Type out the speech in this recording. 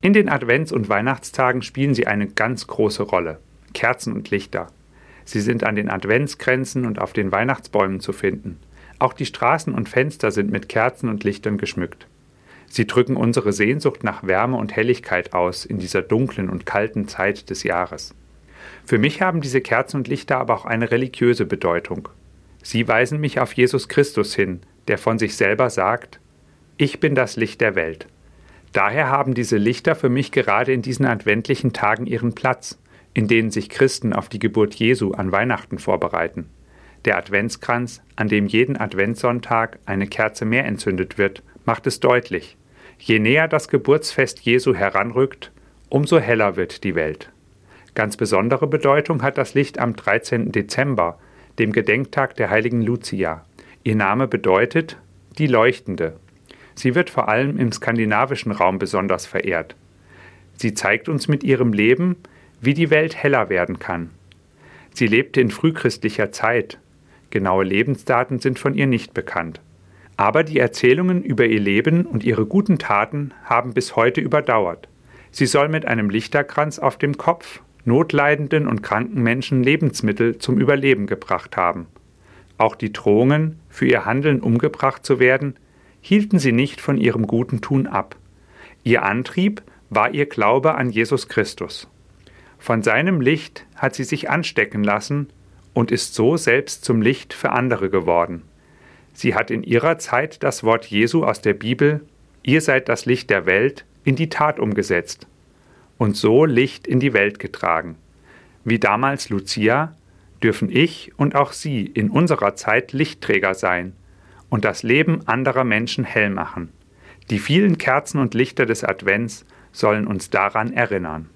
In den Advents- und Weihnachtstagen spielen sie eine ganz große Rolle. Kerzen und Lichter. Sie sind an den Adventskränzen und auf den Weihnachtsbäumen zu finden. Auch die Straßen und Fenster sind mit Kerzen und Lichtern geschmückt. Sie drücken unsere Sehnsucht nach Wärme und Helligkeit aus in dieser dunklen und kalten Zeit des Jahres. Für mich haben diese Kerzen und Lichter aber auch eine religiöse Bedeutung. Sie weisen mich auf Jesus Christus hin, der von sich selber sagt, Ich bin das Licht der Welt. Daher haben diese Lichter für mich gerade in diesen adventlichen Tagen ihren Platz, in denen sich Christen auf die Geburt Jesu an Weihnachten vorbereiten. Der Adventskranz, an dem jeden Adventssonntag eine Kerze mehr entzündet wird, macht es deutlich. Je näher das Geburtsfest Jesu heranrückt, umso heller wird die Welt. Ganz besondere Bedeutung hat das Licht am 13. Dezember, dem Gedenktag der heiligen Lucia. Ihr Name bedeutet die Leuchtende Sie wird vor allem im skandinavischen Raum besonders verehrt. Sie zeigt uns mit ihrem Leben, wie die Welt heller werden kann. Sie lebte in frühchristlicher Zeit. Genaue Lebensdaten sind von ihr nicht bekannt. Aber die Erzählungen über ihr Leben und ihre guten Taten haben bis heute überdauert. Sie soll mit einem Lichterkranz auf dem Kopf notleidenden und kranken Menschen Lebensmittel zum Überleben gebracht haben. Auch die Drohungen, für ihr Handeln umgebracht zu werden, hielten sie nicht von ihrem guten Tun ab. Ihr Antrieb war ihr Glaube an Jesus Christus. Von seinem Licht hat sie sich anstecken lassen und ist so selbst zum Licht für andere geworden. Sie hat in ihrer Zeit das Wort Jesu aus der Bibel, ihr seid das Licht der Welt, in die Tat umgesetzt und so Licht in die Welt getragen. Wie damals Lucia dürfen ich und auch Sie in unserer Zeit Lichtträger sein und das Leben anderer Menschen hell machen. Die vielen Kerzen und Lichter des Advents sollen uns daran erinnern.